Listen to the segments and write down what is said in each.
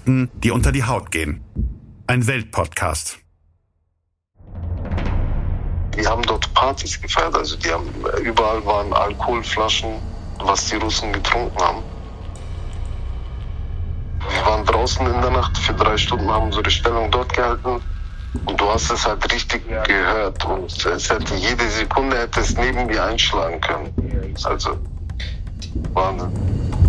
Geschichten, die unter die Haut gehen. Ein Weltpodcast. Die haben dort Partys gefeiert, also die haben überall waren Alkoholflaschen, was die Russen getrunken haben. Wir waren draußen in der Nacht für drei Stunden, haben unsere Stellung dort gehalten. Und du hast es halt richtig gehört. Und es hätte jede Sekunde hätte es neben mir einschlagen können. Also Wahnsinn.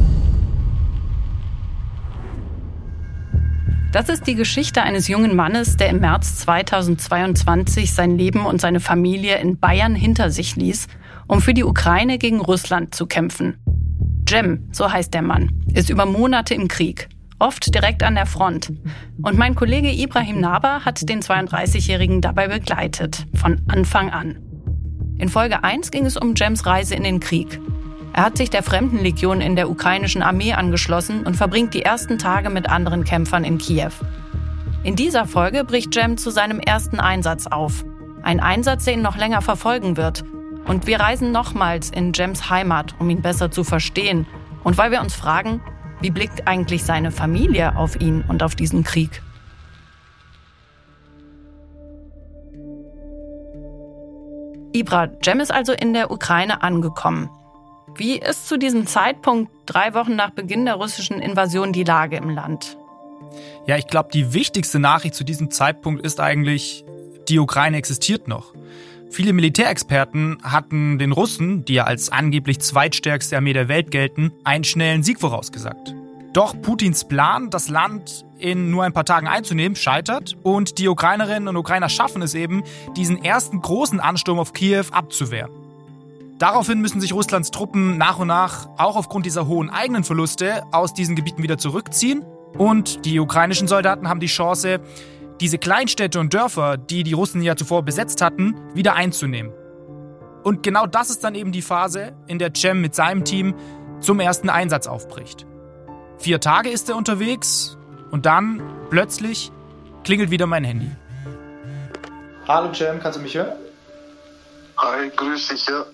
Das ist die Geschichte eines jungen Mannes, der im März 2022 sein Leben und seine Familie in Bayern hinter sich ließ, um für die Ukraine gegen Russland zu kämpfen. Jem, so heißt der Mann, ist über Monate im Krieg, oft direkt an der Front. Und mein Kollege Ibrahim Naber hat den 32-Jährigen dabei begleitet, von Anfang an. In Folge 1 ging es um Jems Reise in den Krieg. Er hat sich der Fremdenlegion in der ukrainischen Armee angeschlossen und verbringt die ersten Tage mit anderen Kämpfern in Kiew. In dieser Folge bricht Jem zu seinem ersten Einsatz auf. Ein Einsatz, der ihn noch länger verfolgen wird. Und wir reisen nochmals in Jems Heimat, um ihn besser zu verstehen. Und weil wir uns fragen, wie blickt eigentlich seine Familie auf ihn und auf diesen Krieg? Ibra, Jem ist also in der Ukraine angekommen. Wie ist zu diesem Zeitpunkt, drei Wochen nach Beginn der russischen Invasion, die Lage im Land? Ja, ich glaube, die wichtigste Nachricht zu diesem Zeitpunkt ist eigentlich, die Ukraine existiert noch. Viele Militärexperten hatten den Russen, die ja als angeblich zweitstärkste Armee der Welt gelten, einen schnellen Sieg vorausgesagt. Doch Putins Plan, das Land in nur ein paar Tagen einzunehmen, scheitert und die Ukrainerinnen und Ukrainer schaffen es eben, diesen ersten großen Ansturm auf Kiew abzuwehren. Daraufhin müssen sich Russlands Truppen nach und nach, auch aufgrund dieser hohen eigenen Verluste, aus diesen Gebieten wieder zurückziehen. Und die ukrainischen Soldaten haben die Chance, diese Kleinstädte und Dörfer, die die Russen ja zuvor besetzt hatten, wieder einzunehmen. Und genau das ist dann eben die Phase, in der Cem mit seinem Team zum ersten Einsatz aufbricht. Vier Tage ist er unterwegs und dann plötzlich klingelt wieder mein Handy. Hallo Cem, kannst du mich hören? Hi, grüß dich, ja.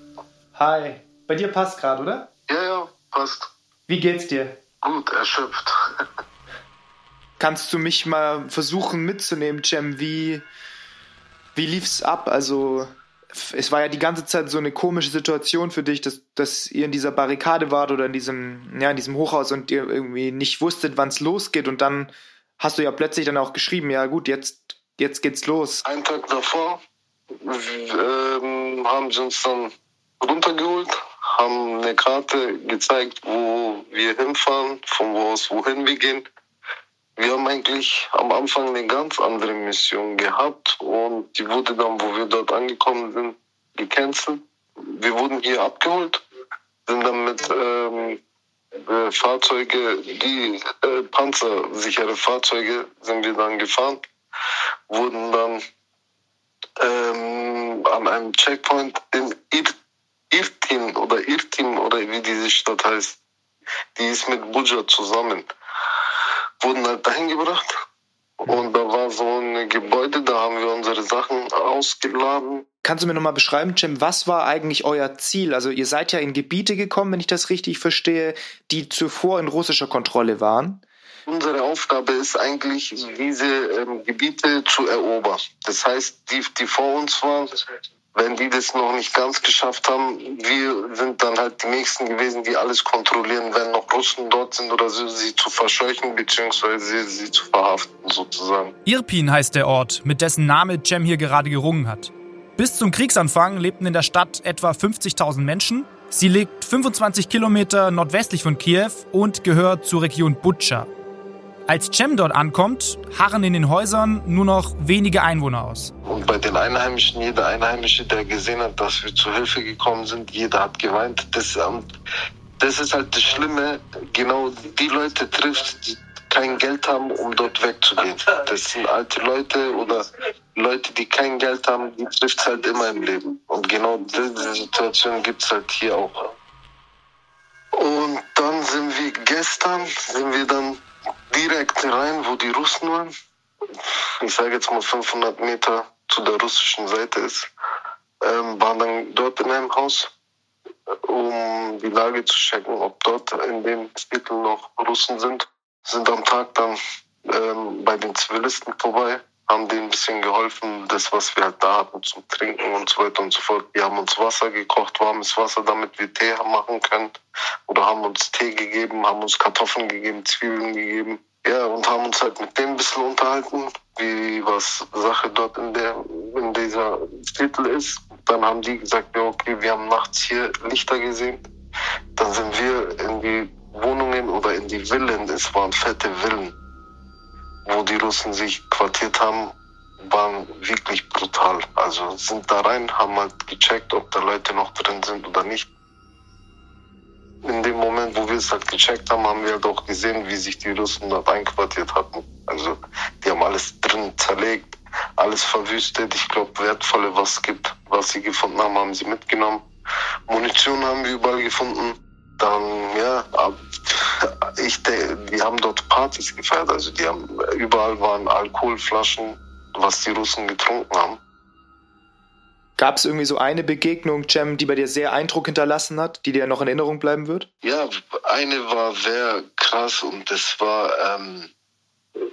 Hi. Bei dir passt gerade, oder? Ja, ja, passt. Wie geht's dir? Gut, erschöpft. Kannst du mich mal versuchen mitzunehmen, Cem? Wie, wie lief's ab? Also, es war ja die ganze Zeit so eine komische Situation für dich, dass, dass ihr in dieser Barrikade wart oder in diesem, ja, in diesem Hochhaus und ihr irgendwie nicht wusstet, wann es losgeht. Und dann hast du ja plötzlich dann auch geschrieben, ja gut, jetzt, jetzt geht's los. Einen Tag davor ähm, haben sie uns dann runtergeholt, haben eine Karte gezeigt, wo wir hinfahren, von wo aus wohin wir gehen. Wir haben eigentlich am Anfang eine ganz andere Mission gehabt und die wurde dann, wo wir dort angekommen sind, gecancelt. Wir wurden hier abgeholt, sind dann mit ähm, äh, Fahrzeuge, die äh, panzersichere Fahrzeuge, sind wir dann gefahren, wurden dann ähm, an einem Checkpoint in Ir Irtin oder Irtim oder wie diese Stadt heißt, die ist mit Buja zusammen, wurden halt dahin gebracht. Und da war so ein Gebäude, da haben wir unsere Sachen ausgeladen. Kannst du mir nochmal beschreiben, Cem, was war eigentlich euer Ziel? Also ihr seid ja in Gebiete gekommen, wenn ich das richtig verstehe, die zuvor in russischer Kontrolle waren. Unsere Aufgabe ist eigentlich, diese ähm, Gebiete zu erobern. Das heißt, die, die vor uns waren, wenn die das noch nicht ganz geschafft haben, wir sind dann halt die Nächsten gewesen, die alles kontrollieren, wenn noch Russen dort sind oder so, sie zu verscheuchen bzw. Sie, sie zu verhaften sozusagen. Irpin heißt der Ort, mit dessen Name Cem hier gerade gerungen hat. Bis zum Kriegsanfang lebten in der Stadt etwa 50.000 Menschen. Sie liegt 25 Kilometer nordwestlich von Kiew und gehört zur Region Butscha. Als Cem dort ankommt, harren in den Häusern nur noch wenige Einwohner aus. Und bei den Einheimischen, jeder Einheimische, der gesehen hat, dass wir zu Hilfe gekommen sind, jeder hat geweint. Das, das ist halt das Schlimme. Genau die Leute trifft, die kein Geld haben, um dort wegzugehen. Das sind alte Leute oder Leute, die kein Geld haben, die trifft es halt immer im Leben. Und genau diese Situation gibt es halt hier auch. Und dann sind wir gestern, sind wir dann direkt rein, wo die Russen waren. Ich sage jetzt mal 500 Meter zu der russischen Seite ist. Ähm, waren dann dort in einem Haus, um die Lage zu checken, ob dort in dem Viertel noch Russen sind. Sind am Tag dann ähm, bei den Zivilisten vorbei, haben denen ein bisschen geholfen, das, was wir halt da hatten zum Trinken und so weiter und so fort. Die haben uns Wasser gekocht, warmes Wasser, damit wir Tee machen können. Oder haben uns Tee gegeben, haben uns Kartoffeln gegeben, Zwiebeln gegeben. Ja, und haben uns halt mit denen ein bisschen unterhalten, wie was Sache dort in der in dieser Viertel ist. Dann haben die gesagt, ja okay, wir haben nachts hier Lichter gesehen. Dann sind wir in die Wohnungen oder in die Villen, es waren fette Villen, wo die Russen sich quartiert haben, waren wirklich brutal. Also sind da rein, haben halt gecheckt, ob da Leute noch drin sind oder nicht. In dem Moment, wo wir es halt gecheckt haben, haben wir halt auch gesehen, wie sich die Russen dort einquartiert hatten. Also die haben alles drin zerlegt, alles verwüstet. Ich glaube, wertvolle, was es gibt, was sie gefunden haben, haben sie mitgenommen. Munition haben wir überall gefunden. Dann, ja, ich, die haben dort Partys gefeiert. Also die haben, überall waren Alkoholflaschen, was die Russen getrunken haben. Gab es irgendwie so eine Begegnung, Cem, die bei dir sehr Eindruck hinterlassen hat, die dir noch in Erinnerung bleiben wird? Ja, eine war sehr krass und das war, ähm,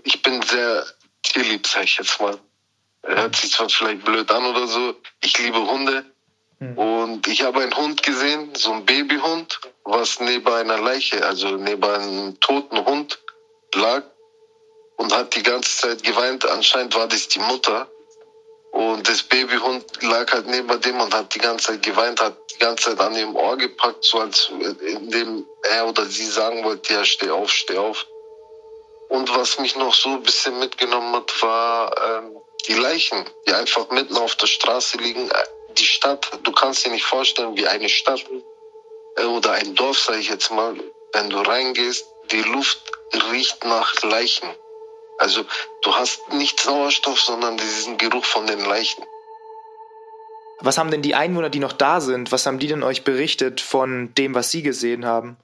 ich bin sehr tierlieb, sag ich jetzt mal. Hört sich zwar vielleicht blöd an oder so. Ich liebe Hunde. Mhm. Und ich habe einen Hund gesehen, so ein Babyhund, was neben einer Leiche, also neben einem toten Hund lag und hat die ganze Zeit geweint. Anscheinend war das die Mutter. Und das Babyhund lag halt neben dem und hat die ganze Zeit geweint, hat die ganze Zeit an ihrem Ohr gepackt, so als indem er oder sie sagen wollte, ja, steh auf, steh auf. Und was mich noch so ein bisschen mitgenommen hat, war ähm, die Leichen, die einfach mitten auf der Straße liegen. Die Stadt, du kannst dir nicht vorstellen, wie eine Stadt äh, oder ein Dorf, sage ich jetzt mal, wenn du reingehst, die Luft riecht nach Leichen. Also du hast nicht Sauerstoff, sondern diesen Geruch von den Leichen. Was haben denn die Einwohner, die noch da sind, was haben die denn euch berichtet von dem, was sie gesehen haben?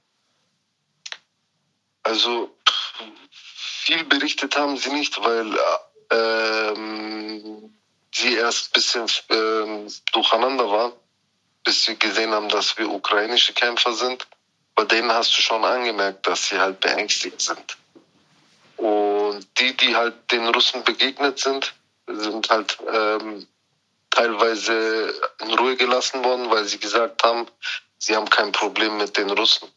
Also viel berichtet haben sie nicht, weil ähm, sie erst ein bisschen ähm, durcheinander waren, bis sie gesehen haben, dass wir ukrainische Kämpfer sind. Bei denen hast du schon angemerkt, dass sie halt beängstigt sind. Und die, die halt den Russen begegnet sind, sind halt ähm, teilweise in Ruhe gelassen worden, weil sie gesagt haben, sie haben kein Problem mit den Russen.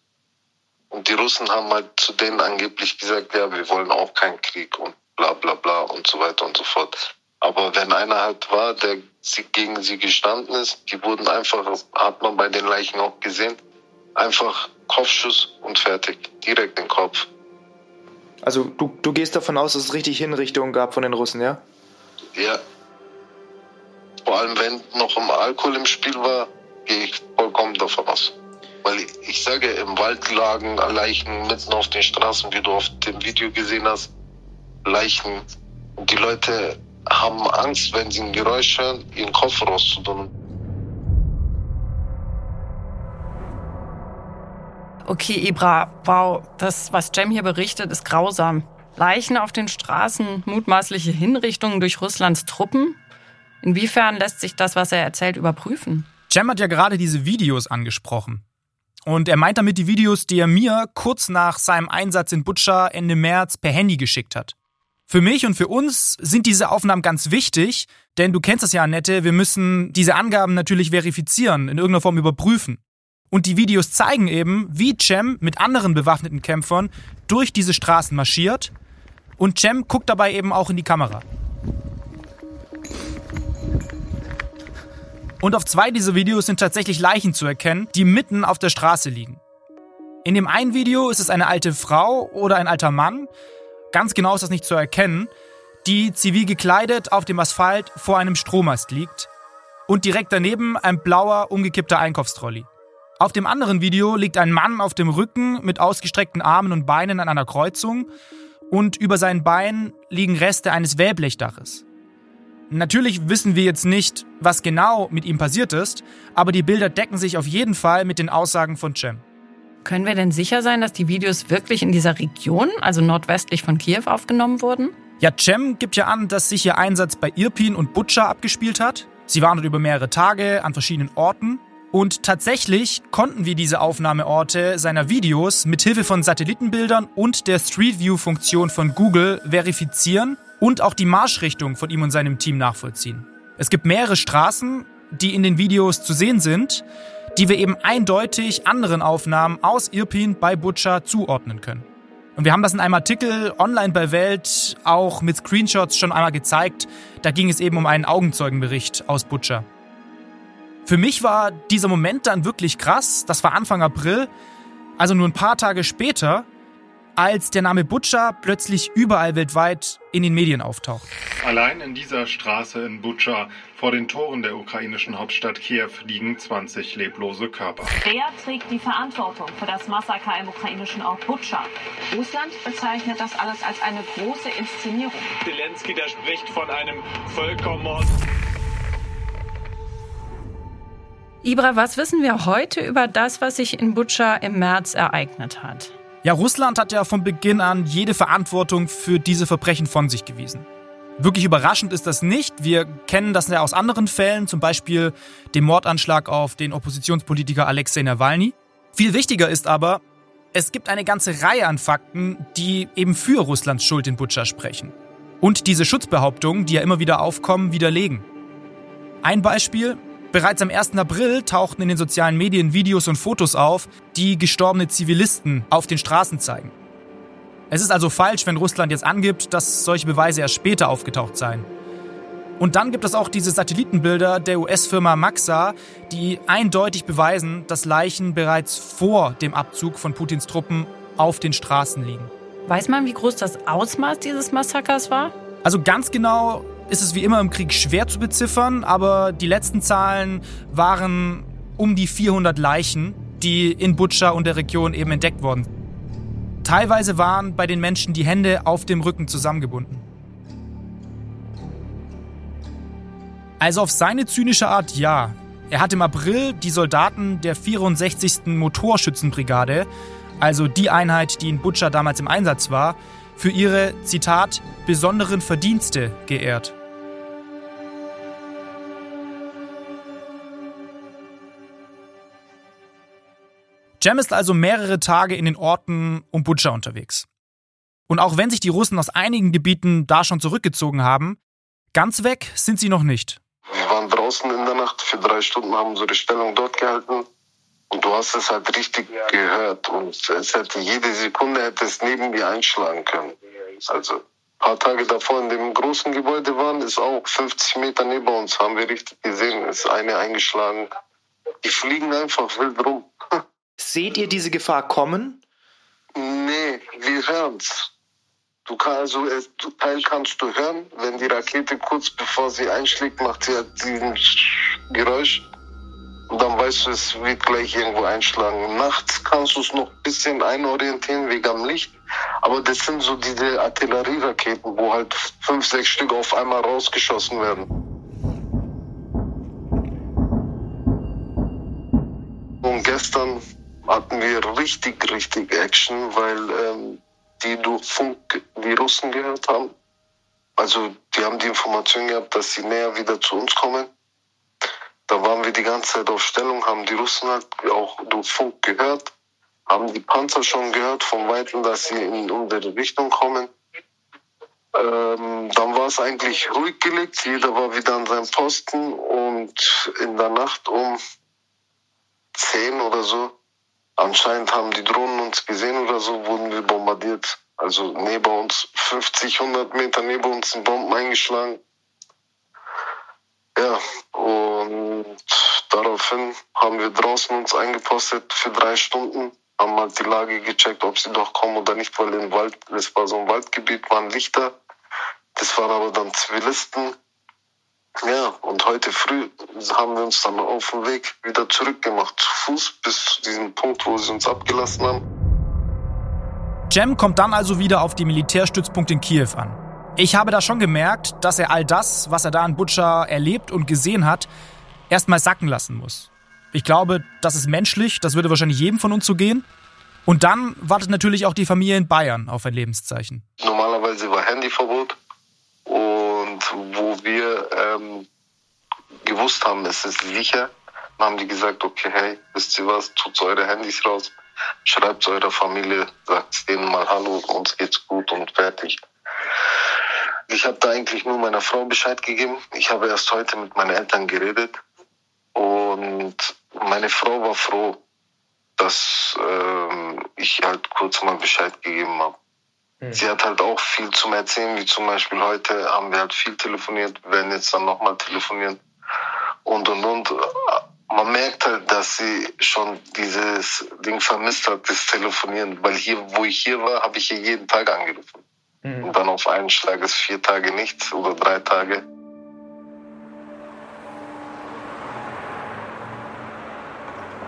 Und die Russen haben halt zu denen angeblich gesagt, ja, wir wollen auch keinen Krieg und bla bla bla und so weiter und so fort. Aber wenn einer halt war, der gegen sie gestanden ist, die wurden einfach, hat man bei den Leichen auch gesehen, einfach Kopfschuss und fertig, direkt in den Kopf. Also du, du gehst davon aus, dass es richtig Hinrichtungen gab von den Russen, ja? Ja. Vor allem, wenn noch im Alkohol im Spiel war, gehe ich vollkommen davon aus. Weil ich, ich sage, im Wald lagen Leichen mitten auf den Straßen, wie du auf dem Video gesehen hast. Leichen. Und die Leute haben Angst, wenn sie ein Geräusch hören, ihren Kopf rauszutun. Okay, Ibra, wow, das, was Jem hier berichtet, ist grausam. Leichen auf den Straßen, mutmaßliche Hinrichtungen durch Russlands Truppen. Inwiefern lässt sich das, was er erzählt, überprüfen? Jem hat ja gerade diese Videos angesprochen. Und er meint damit die Videos, die er mir kurz nach seinem Einsatz in Butscha Ende März per Handy geschickt hat. Für mich und für uns sind diese Aufnahmen ganz wichtig, denn du kennst das ja, Annette, wir müssen diese Angaben natürlich verifizieren, in irgendeiner Form überprüfen. Und die Videos zeigen eben, wie Cem mit anderen bewaffneten Kämpfern durch diese Straßen marschiert. Und Cem guckt dabei eben auch in die Kamera. Und auf zwei dieser Videos sind tatsächlich Leichen zu erkennen, die mitten auf der Straße liegen. In dem einen Video ist es eine alte Frau oder ein alter Mann, ganz genau ist das nicht zu erkennen, die zivil gekleidet auf dem Asphalt vor einem Strommast liegt und direkt daneben ein blauer, umgekippter Einkaufstrolli. Auf dem anderen Video liegt ein Mann auf dem Rücken mit ausgestreckten Armen und Beinen an einer Kreuzung und über seinen Beinen liegen Reste eines Wellblechdaches. Natürlich wissen wir jetzt nicht, was genau mit ihm passiert ist, aber die Bilder decken sich auf jeden Fall mit den Aussagen von Cem. Können wir denn sicher sein, dass die Videos wirklich in dieser Region, also nordwestlich von Kiew, aufgenommen wurden? Ja, Cem gibt ja an, dass sich ihr Einsatz bei Irpin und Butscha abgespielt hat. Sie waren dort über mehrere Tage an verschiedenen Orten Und tatsächlich konnten wir diese Aufnahmeorte seiner Videos mit Hilfe von Satellitenbildern und der Street View Funktion von Google verifizieren und auch die Marschrichtung von ihm und seinem Team nachvollziehen. Es gibt mehrere Straßen, die in den Videos zu sehen sind, die wir eben eindeutig anderen Aufnahmen aus Irpin bei Butcher zuordnen können. Und wir haben das in einem Artikel online bei Welt auch mit Screenshots schon einmal gezeigt. Da ging es eben um einen Augenzeugenbericht aus Butcher. Für mich war dieser Moment dann wirklich krass. Das war Anfang April, also nur ein paar Tage später, als der Name Butcher plötzlich überall weltweit in den Medien auftaucht. Allein in dieser Straße in Butcher vor den Toren der ukrainischen Hauptstadt Kiew liegen 20 leblose Körper. Wer trägt die Verantwortung für das Massaker im ukrainischen Ort Butcher? Russland bezeichnet das alles als eine große Inszenierung. Zelensky, der spricht von einem Völkermord. Ibra, was wissen wir heute über das, was sich in Butscha im März ereignet hat? Ja, Russland hat ja von Beginn an jede Verantwortung für diese Verbrechen von sich gewiesen. Wirklich überraschend ist das nicht. Wir kennen das ja aus anderen Fällen, zum Beispiel dem Mordanschlag auf den Oppositionspolitiker Alexei Nawalny. Viel wichtiger ist aber, es gibt eine ganze Reihe an Fakten, die eben für Russlands Schuld in Butscha sprechen. Und diese Schutzbehauptungen, die ja immer wieder aufkommen, widerlegen. Ein Beispiel, Bereits am 1. April tauchten in den sozialen Medien Videos und Fotos auf, die gestorbene Zivilisten auf den Straßen zeigen. Es ist also falsch, wenn Russland jetzt angibt, dass solche Beweise erst später aufgetaucht seien. Und dann gibt es auch diese Satellitenbilder der US-Firma Maxa, die eindeutig beweisen, dass Leichen bereits vor dem Abzug von Putins Truppen auf den Straßen liegen. Weiß man, wie groß das Ausmaß dieses Massakers war? Also ganz genau ist es wie immer im Krieg schwer zu beziffern, aber die letzten Zahlen waren um die 400 Leichen, die in Butscha und der Region eben entdeckt wurden. Teilweise waren bei den Menschen die Hände auf dem Rücken zusammengebunden. Also auf seine zynische Art ja. Er hat im April die Soldaten der 64. Motorschützenbrigade, also die Einheit, die in Butscha damals im Einsatz war, für ihre, Zitat, besonderen Verdienste geehrt. Jem ist also mehrere Tage in den Orten um Butscha unterwegs. Und auch wenn sich die Russen aus einigen Gebieten da schon zurückgezogen haben, ganz weg sind sie noch nicht. Wir waren draußen in der Nacht für drei Stunden, haben unsere Stellung dort gehalten. Und du hast es halt richtig gehört. Und es hätte jede Sekunde hätte es neben mir einschlagen können. Also ein paar Tage davor in dem großen Gebäude waren, ist auch 50 Meter neben uns, haben wir richtig gesehen, ist eine eingeschlagen. Die fliegen einfach wild rum. Seht ihr diese Gefahr kommen? Nee, wir hören's. Du kannst also Teil kannst du hören, wenn die Rakete kurz bevor sie einschlägt, macht sie halt diesen Geräusch. Und dann weißt du, es wird gleich irgendwo einschlagen. Nachts kannst du es noch ein bisschen einorientieren wegen am Licht. Aber das sind so diese Artillerieraketen, wo halt fünf, sechs Stück auf einmal rausgeschossen werden. Und gestern hatten wir richtig, richtig Action, weil ähm, die durch Funk die Russen gehört haben. Also die haben die Information gehabt, dass sie näher wieder zu uns kommen. Da waren wir die ganze Zeit auf Stellung, haben die Russen halt auch durch Funk gehört, haben die Panzer schon gehört von Weitem, dass sie in unsere Richtung kommen. Ähm, dann war es eigentlich ruhig gelegt, jeder war wieder an seinem Posten und in der Nacht um 10 oder so, anscheinend haben die Drohnen uns gesehen oder so, wurden wir bombardiert. Also neben uns, 50, 100 Meter neben uns sind Bomben eingeschlagen. Ja, und daraufhin haben wir draußen uns eingepostet für drei Stunden, haben halt die Lage gecheckt, ob sie doch kommen oder nicht, weil im Wald, das war so ein Waldgebiet, waren Lichter. Das waren aber dann Zivilisten. Ja, und heute früh haben wir uns dann auf dem Weg wieder zurückgemacht, zu Fuß, bis zu diesem Punkt, wo sie uns abgelassen haben. Jem kommt dann also wieder auf die Militärstützpunkt in Kiew an. Ich habe da schon gemerkt, dass er all das, was er da in Butcher erlebt und gesehen hat, erstmal sacken lassen muss. Ich glaube, das ist menschlich, das würde wahrscheinlich jedem von uns so gehen. Und dann wartet natürlich auch die Familie in Bayern auf ein Lebenszeichen. Normalerweise war Handyverbot und wo wir ähm, gewusst haben, es ist sicher, Dann haben die gesagt, okay, hey, wisst ihr was, tut eure Handys raus, schreibt eurer Familie, sagt denen mal Hallo, uns geht's gut und fertig. Ich habe da eigentlich nur meiner Frau Bescheid gegeben. Ich habe erst heute mit meinen Eltern geredet und meine Frau war froh, dass ähm, ich halt kurz mal Bescheid gegeben habe. Mhm. Sie hat halt auch viel zum Erzählen, wie zum Beispiel heute haben wir halt viel telefoniert, werden jetzt dann nochmal telefonieren und und und. Man merkt halt, dass sie schon dieses Ding vermisst hat, das Telefonieren, weil hier, wo ich hier war, habe ich ihr jeden Tag angerufen. Mhm. Und dann auf einen Schlag ist vier Tage nichts oder drei Tage.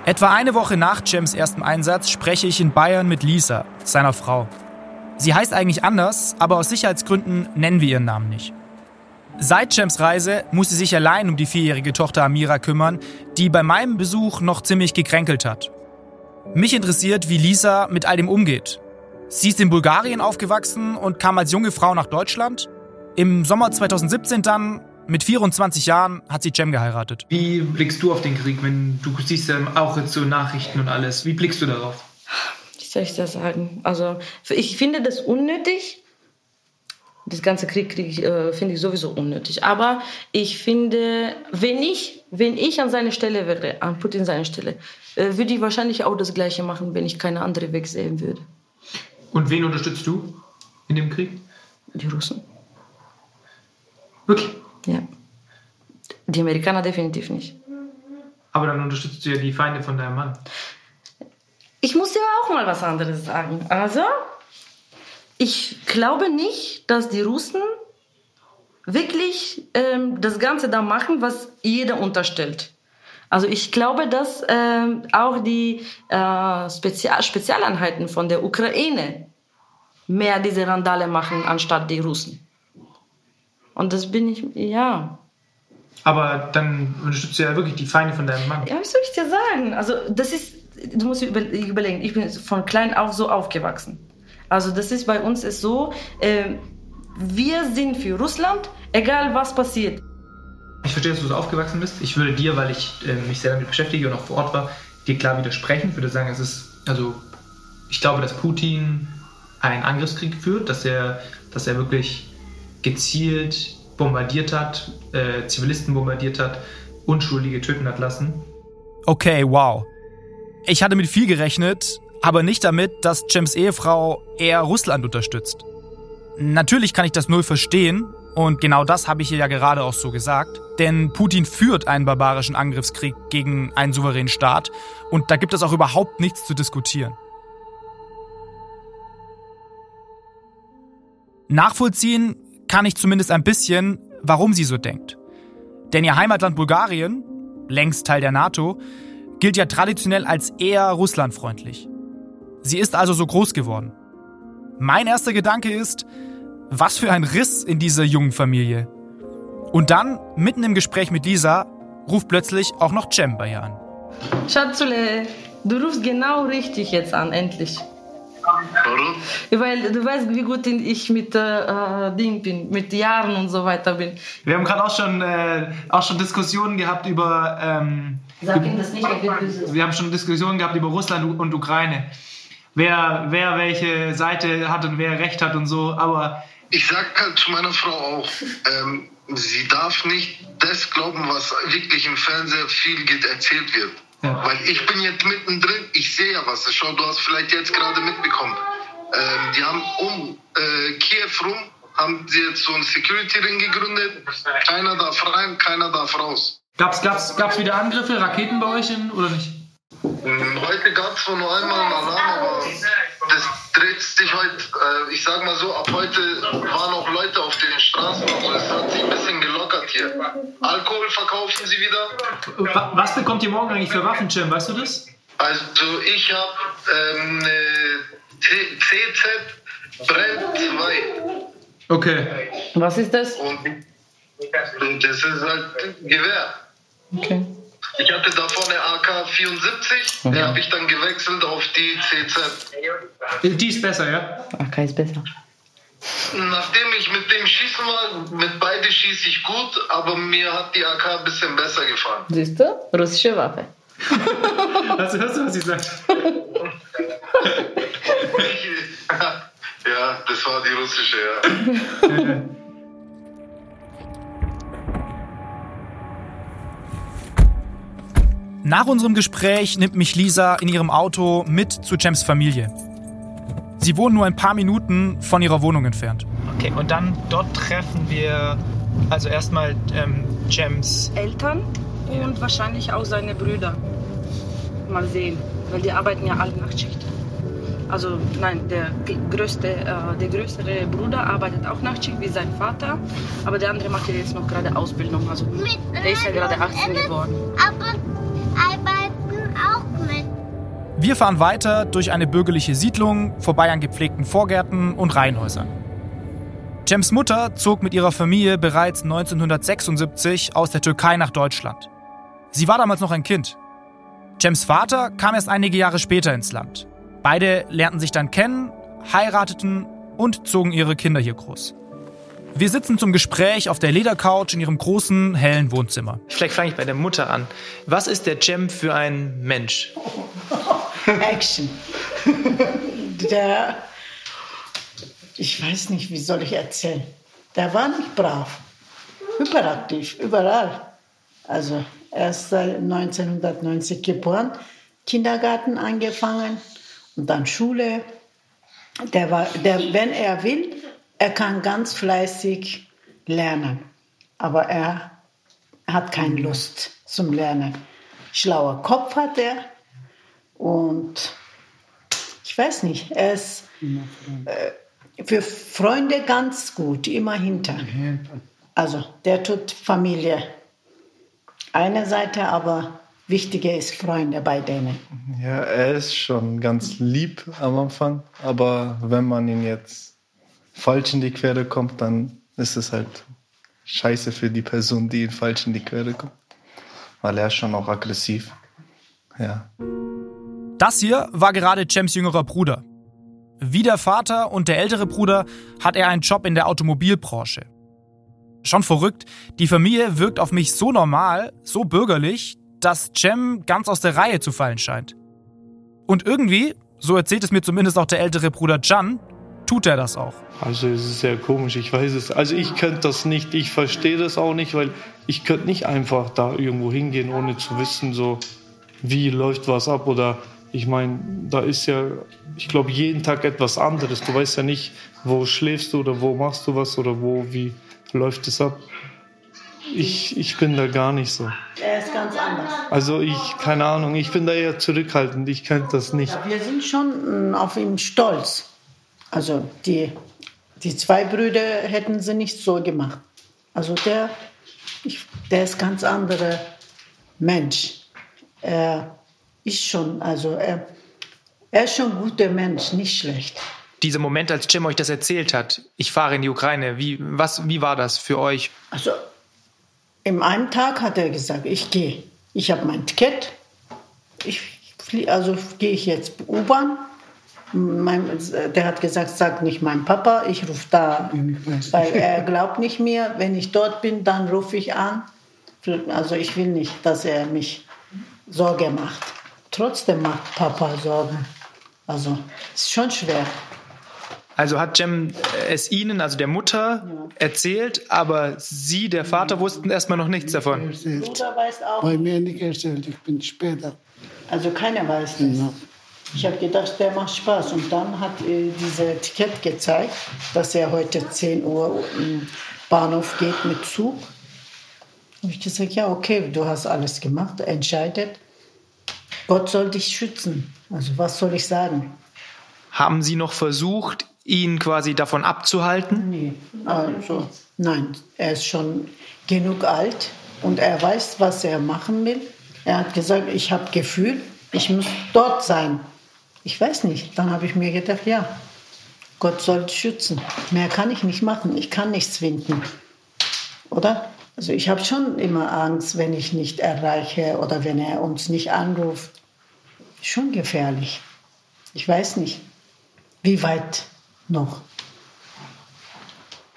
Etwa eine Woche nach Jems ersten Einsatz spreche ich in Bayern mit Lisa, seiner Frau. Sie heißt eigentlich anders, aber aus Sicherheitsgründen nennen wir ihren Namen nicht. Seit Jems Reise muss sie sich allein um die vierjährige Tochter Amira kümmern, die bei meinem Besuch noch ziemlich gekränkelt hat. Mich interessiert, wie Lisa mit all dem umgeht. Sie ist in Bulgarien aufgewachsen und kam als junge Frau nach Deutschland. Im Sommer 2017 dann, mit 24 Jahren, hat sie Jem geheiratet. Wie blickst du auf den Krieg, wenn du siehst ja auch jetzt so Nachrichten und alles? Wie blickst du darauf? soll ich das sagen? Also ich finde das unnötig. Das ganze Krieg, Krieg äh, finde ich sowieso unnötig. Aber ich finde, wenn ich, wenn ich an seiner Stelle wäre, an Putin seiner Stelle, äh, würde ich wahrscheinlich auch das Gleiche machen, wenn ich keine andere Weg sehen würde. Und wen unterstützt du in dem Krieg? Die Russen. Wirklich? Ja. Die Amerikaner definitiv nicht. Aber dann unterstützt du ja die Feinde von deinem Mann. Ich muss dir auch mal was anderes sagen. Also, ich glaube nicht, dass die Russen wirklich ähm, das Ganze da machen, was jeder unterstellt. Also ich glaube, dass ähm, auch die äh, Spezial Spezialeinheiten von der Ukraine mehr diese Randale machen, anstatt die Russen. Und das bin ich, ja. Aber dann unterstützt du ja wirklich die Feinde von deinem Mann. Ja, was soll ich dir sagen? Also das ist du musst überlegen, ich bin von klein auf so aufgewachsen. Also das ist bei uns ist so, äh, wir sind für Russland, egal was passiert. Ich verstehe, dass du so aufgewachsen bist. Ich würde dir, weil ich äh, mich sehr damit beschäftige und auch vor Ort war, dir klar widersprechen. Ich würde sagen, es ist, also ich glaube, dass Putin einen Angriffskrieg führt, dass er, dass er wirklich gezielt bombardiert hat, äh, Zivilisten bombardiert hat, Unschuldige töten hat lassen. Okay, wow. Ich hatte mit viel gerechnet, aber nicht damit, dass Jems Ehefrau eher Russland unterstützt. Natürlich kann ich das null verstehen und genau das habe ich ihr ja gerade auch so gesagt, denn Putin führt einen barbarischen Angriffskrieg gegen einen souveränen Staat und da gibt es auch überhaupt nichts zu diskutieren. Nachvollziehen kann ich zumindest ein bisschen, warum sie so denkt. Denn ihr Heimatland Bulgarien, längst Teil der NATO, gilt ja traditionell als eher russlandfreundlich. Sie ist also so groß geworden. Mein erster Gedanke ist, was für ein Riss in dieser jungen Familie. Und dann, mitten im Gespräch mit Lisa, ruft plötzlich auch noch Cem bei ihr an. Schatzule, du rufst genau richtig jetzt an, endlich. Warum? Weil du weißt, wie gut ich mit äh, Ding bin, mit Jahren und so weiter bin. Wir haben gerade auch schon, äh, auch schon Diskussionen gehabt über. Ähm, Sag ihm das nicht, böse. Wir haben schon Diskussionen gehabt über Russland und Ukraine. Wer, wer welche Seite hat und wer Recht hat und so, aber. Ich sag halt zu meiner Frau auch, ähm, sie darf nicht das glauben, was wirklich im Fernsehen viel erzählt wird. Ja. Weil ich bin jetzt mittendrin, ich sehe ja was. Schau, du hast vielleicht jetzt gerade mitbekommen. Ähm, die haben um äh, Kiew rum, haben sie jetzt so einen Security-Ring gegründet. Keiner darf rein, keiner darf raus. Gab's, gab's, gab's wieder Angriffe, Raketen bei euch in, oder nicht? Hm, heute gab es nur einmal einen Alarm, aber das dreht sich heute, äh, ich sag mal so, ab heute waren auch Leute auf den Straßen, also es hat sich ein bisschen gelockert hier. Alkohol verkaufen sie wieder. Was bekommt ihr morgen eigentlich für Waffen, Jim, weißt du das? Also ich habe ähm, CZ Brand 2. Okay. Was ist das? Und das ist halt Gewehr. Okay. Ich hatte davor eine AK-74, die habe ich dann gewechselt auf die CZ. Die ist besser, ja? AK ist besser. Nachdem ich mit dem schießen war, mit beiden schieße ich gut, aber mir hat die AK ein bisschen besser gefallen. Siehst du? Russische Waffe. also hörst du, was ich sage? ja, das war die russische, ja. Nach unserem Gespräch nimmt mich Lisa in ihrem Auto mit zu Jems Familie. Sie wohnen nur ein paar Minuten von ihrer Wohnung entfernt. Okay, und dann dort treffen wir also erstmal ähm, Jems Eltern und wahrscheinlich auch seine Brüder. Mal sehen, weil die arbeiten ja alle Nachtschicht. Also nein, der größte, äh, der größere Bruder arbeitet auch Nachtschicht wie sein Vater, aber der andere macht ja jetzt noch gerade Ausbildung. Also der ist ja gerade 18 geworden. Arbeiten auch mit. Wir fahren weiter durch eine bürgerliche Siedlung, vorbei an gepflegten Vorgärten und Reihenhäusern. Jems Mutter zog mit ihrer Familie bereits 1976 aus der Türkei nach Deutschland. Sie war damals noch ein Kind. Jems Vater kam erst einige Jahre später ins Land. Beide lernten sich dann kennen, heirateten und zogen ihre Kinder hier groß. Wir sitzen zum Gespräch auf der Ledercouch in ihrem großen, hellen Wohnzimmer. Vielleicht fange ich bei der Mutter an. Was ist der Jem für ein Mensch? Action. der, ich weiß nicht, wie soll ich erzählen. Der war nicht brav, hyperaktiv, überall. Also er ist seit 1990 geboren, Kindergarten angefangen und dann Schule. Der war, der, wenn er will, er kann ganz fleißig lernen, aber er hat keine Lust zum Lernen. Schlauer Kopf hat er und ich weiß nicht, er ist äh, für Freunde ganz gut, immer hinter. Also der tut Familie eine Seite, aber wichtiger ist Freunde bei denen. Ja, er ist schon ganz lieb am Anfang, aber wenn man ihn jetzt falsch in die Quere kommt, dann ist es halt scheiße für die Person, die falsch in die Quere kommt. Weil er ist schon auch aggressiv. Ja. Das hier war gerade Jems jüngerer Bruder. Wie der Vater und der ältere Bruder hat er einen Job in der Automobilbranche. Schon verrückt, die Familie wirkt auf mich so normal, so bürgerlich, dass Jem ganz aus der Reihe zu fallen scheint. Und irgendwie, so erzählt es mir zumindest auch der ältere Bruder Jan, tut er das auch. Also es ist sehr komisch, ich weiß es. Also ich könnte das nicht, ich verstehe das auch nicht, weil ich könnte nicht einfach da irgendwo hingehen, ohne zu wissen, so wie läuft was ab oder ich meine, da ist ja, ich glaube, jeden Tag etwas anderes. Du weißt ja nicht, wo schläfst du oder wo machst du was oder wo, wie läuft es ab. Ich, ich bin da gar nicht so. Er ist ganz anders. Also ich, keine Ahnung, ich bin da eher zurückhaltend. Ich könnte das nicht. Ja, wir sind schon auf ihn stolz. Also die, die zwei Brüder hätten sie nicht so gemacht. Also der, ich, der ist ganz anderer Mensch. Er ist schon, also er, er ist schon ein guter Mensch, nicht schlecht. Dieser Moment, als Jim euch das erzählt hat, ich fahre in die Ukraine, wie, was, wie war das für euch? Also in einem Tag hat er gesagt, ich gehe. Ich habe mein Ticket. Ich flie, also gehe ich jetzt U-Bahn. Der hat gesagt, sag nicht meinem Papa, ich rufe da, weil er glaubt nicht mehr. Wenn ich dort bin, dann rufe ich an. Also ich will nicht, dass er mich Sorge macht. Trotzdem macht Papa Sorgen. Also ist schon schwer. Also hat Jem es Ihnen, also der Mutter, ja. erzählt, aber Sie, der Vater, wussten erstmal noch nichts davon. Bruder weiß auch. Bei mir nicht erzählt, ich bin später. Also keiner weiß das. Ja. Ich habe gedacht, der macht Spaß. Und dann hat äh, diese Ticket gezeigt, dass er heute 10 Uhr im Bahnhof geht mit Zug. Und ich gesagt, ja, okay, du hast alles gemacht, entscheidet. Gott soll dich schützen. Also was soll ich sagen? Haben Sie noch versucht, ihn quasi davon abzuhalten? Nee, also nein, er ist schon genug alt und er weiß, was er machen will. Er hat gesagt, ich habe Gefühl, ich muss dort sein. Ich weiß nicht. Dann habe ich mir gedacht, ja, Gott soll schützen. Mehr kann ich nicht machen. Ich kann nichts finden. Oder? Also ich habe schon immer Angst, wenn ich nicht erreiche oder wenn er uns nicht anruft. Schon gefährlich. Ich weiß nicht, wie weit noch.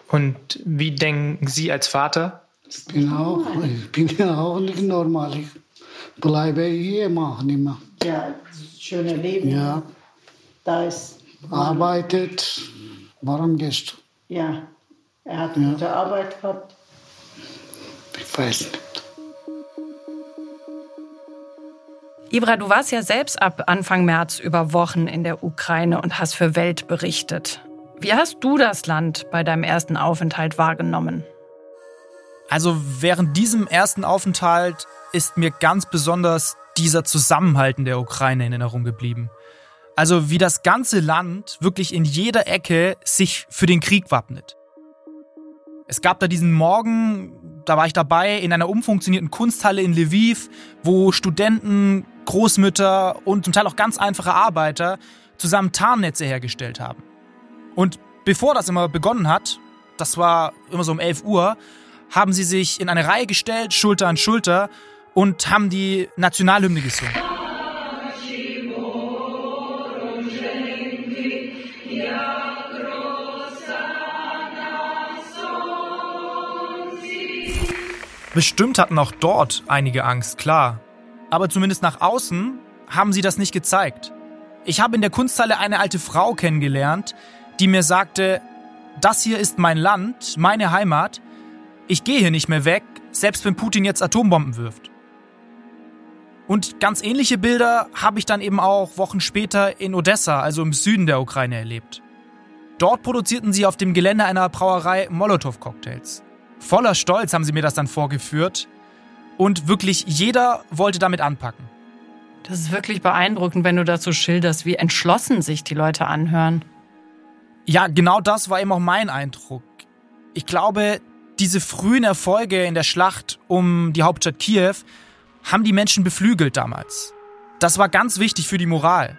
Und wie denken Sie als Vater? Ich bin auch, ich bin ja auch nicht normal. Ich bleibe hier machen immer. Ja, schöne Leben. Ja. Da ist. Arbeitet. Warum gehst du? Ja, er hat Ja. gute Arbeit gehabt. Ich weiß nicht. Ibra, du warst ja selbst ab Anfang März über Wochen in der Ukraine und hast für Welt berichtet. Wie hast du das Land bei deinem ersten Aufenthalt wahrgenommen? Also während diesem ersten Aufenthalt ist mir ganz besonders dieser Zusammenhalt in der Ukraine in Erinnerung geblieben. Also wie das ganze Land wirklich in jeder Ecke sich für den Krieg wappnet. Es gab da diesen Morgen, da war ich dabei, in einer umfunktionierten Kunsthalle in Lviv, wo Studenten, Großmütter und zum Teil auch ganz einfache Arbeiter zusammen Tarnnetze hergestellt haben. Und bevor das immer begonnen hat, das war immer so um 11 Uhr, haben sie sich in eine Reihe gestellt, Schulter an Schulter, und haben die Nationalhymne gesungen. Bestimmt hatten auch dort einige Angst, klar. Aber zumindest nach außen haben sie das nicht gezeigt. Ich habe in der Kunsthalle eine alte Frau kennengelernt, die mir sagte, das hier ist mein Land, meine Heimat, ich gehe hier nicht mehr weg, selbst wenn Putin jetzt Atombomben wirft. Und ganz ähnliche Bilder habe ich dann eben auch Wochen später in Odessa, also im Süden der Ukraine, erlebt. Dort produzierten sie auf dem Gelände einer Brauerei Molotow-Cocktails. Voller Stolz haben sie mir das dann vorgeführt und wirklich jeder wollte damit anpacken. Das ist wirklich beeindruckend, wenn du dazu schilderst, wie entschlossen sich die Leute anhören. Ja, genau das war eben auch mein Eindruck. Ich glaube, diese frühen Erfolge in der Schlacht um die Hauptstadt Kiew haben die Menschen beflügelt damals. Das war ganz wichtig für die Moral.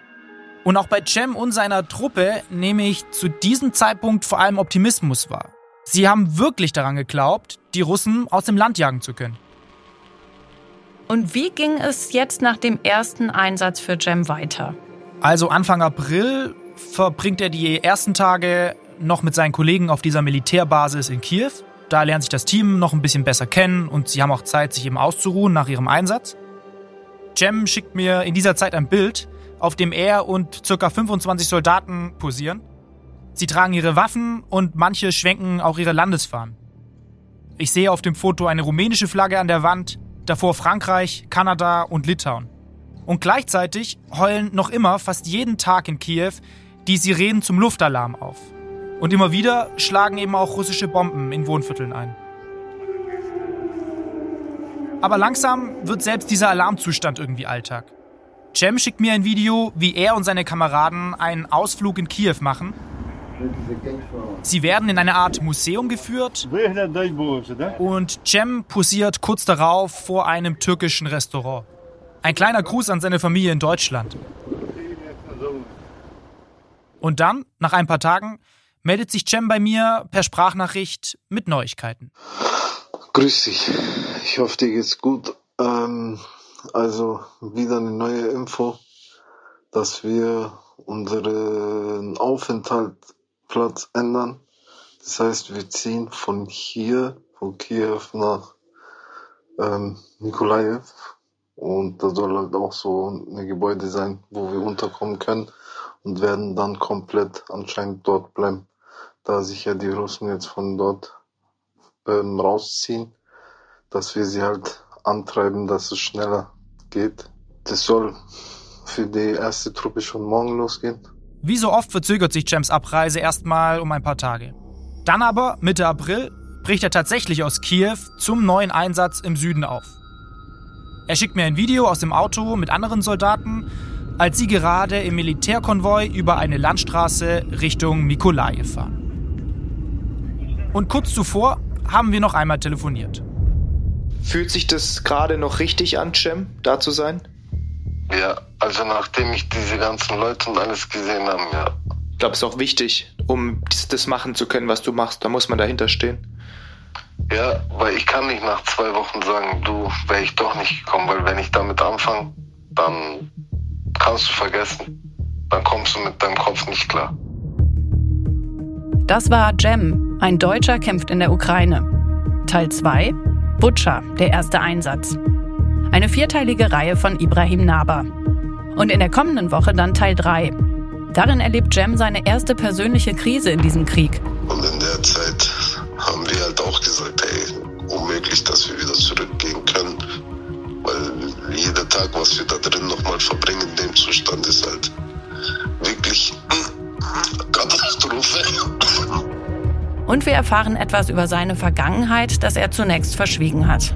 Und auch bei Cem und seiner Truppe nehme ich zu diesem Zeitpunkt vor allem Optimismus wahr. Sie haben wirklich daran geglaubt, die Russen aus dem Land jagen zu können. Und wie ging es jetzt nach dem ersten Einsatz für Cem weiter? Also Anfang April verbringt er die ersten Tage noch mit seinen Kollegen auf dieser Militärbasis in Kiew. Da lernt sich das Team noch ein bisschen besser kennen und sie haben auch Zeit, sich eben auszuruhen nach ihrem Einsatz. Cem schickt mir in dieser Zeit ein Bild, auf dem er und ca. 25 Soldaten posieren. Sie tragen ihre Waffen und manche schwenken auch ihre Landesfahnen. Ich sehe auf dem Foto eine rumänische Flagge an der Wand, davor Frankreich, Kanada und Litauen. Und gleichzeitig heulen noch immer fast jeden Tag in Kiew die Sirenen zum Luftalarm auf. Und immer wieder schlagen eben auch russische Bomben in Wohnvierteln ein. Aber langsam wird selbst dieser Alarmzustand irgendwie Alltag. Cem schickt mir ein Video, wie er und seine Kameraden einen Ausflug in Kiew machen. Sie werden in eine Art Museum geführt und Cem posiert kurz darauf vor einem türkischen Restaurant. Ein kleiner Gruß an seine Familie in Deutschland. Und dann, nach ein paar Tagen, meldet sich Cem bei mir per Sprachnachricht mit Neuigkeiten. Grüß dich. Ich hoffe, dir geht's gut. Ähm, also wieder eine neue Info, dass wir unseren Aufenthaltsplatz ändern. Das heißt, wir ziehen von hier, von Kiew nach ähm, Nikolaev. Und da soll halt auch so ein Gebäude sein, wo wir unterkommen können und werden dann komplett anscheinend dort bleiben, da sich ja die Russen jetzt von dort ähm, rausziehen, dass wir sie halt antreiben, dass es schneller geht. Das soll für die erste Truppe schon morgen losgehen. Wie so oft verzögert sich Cems Abreise erstmal um ein paar Tage. Dann aber, Mitte April, bricht er tatsächlich aus Kiew zum neuen Einsatz im Süden auf. Er schickt mir ein Video aus dem Auto mit anderen Soldaten, als sie gerade im Militärkonvoi über eine Landstraße Richtung Mikolajew fahren. Und kurz zuvor haben wir noch einmal telefoniert. Fühlt sich das gerade noch richtig an, Cem, da zu sein? Ja, also nachdem ich diese ganzen Leute und alles gesehen habe, ja. Ich glaube, es ist auch wichtig, um das machen zu können, was du machst. Da muss man dahinter stehen. Ja, weil ich kann nicht nach zwei Wochen sagen, du wäre ich doch nicht gekommen, weil wenn ich damit anfange, dann kannst du vergessen. Dann kommst du mit deinem Kopf nicht klar. Das war Jem, Ein Deutscher kämpft in der Ukraine. Teil 2. Butscha, der erste Einsatz. Eine vierteilige Reihe von Ibrahim Naber. Und in der kommenden Woche dann Teil 3. Darin erlebt Jem seine erste persönliche Krise in diesem Krieg. Und in der Zeit haben wir halt auch gesagt, hey, unmöglich, dass wir wieder zurückgehen können. Weil jeder Tag, was wir da drin nochmal verbringen in dem Zustand, ist halt wirklich Katastrophe. Und wir erfahren etwas über seine Vergangenheit, das er zunächst verschwiegen hat.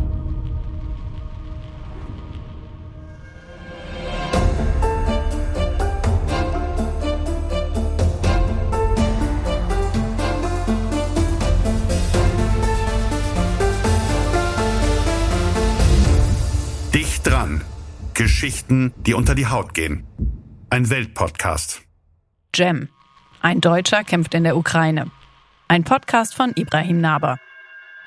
Dicht dran. Geschichten, die unter die Haut gehen. Ein Weltpodcast. Jem. Ein Deutscher kämpft in der Ukraine. Ein Podcast von Ibrahim Naber.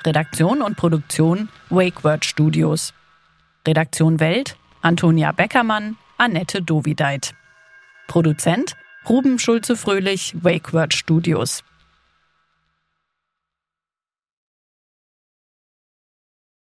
Redaktion und Produktion WakeWord Studios. Redaktion Welt Antonia Beckermann, Annette Dovideit. Produzent Ruben Schulze-Fröhlich, WakeWord Studios.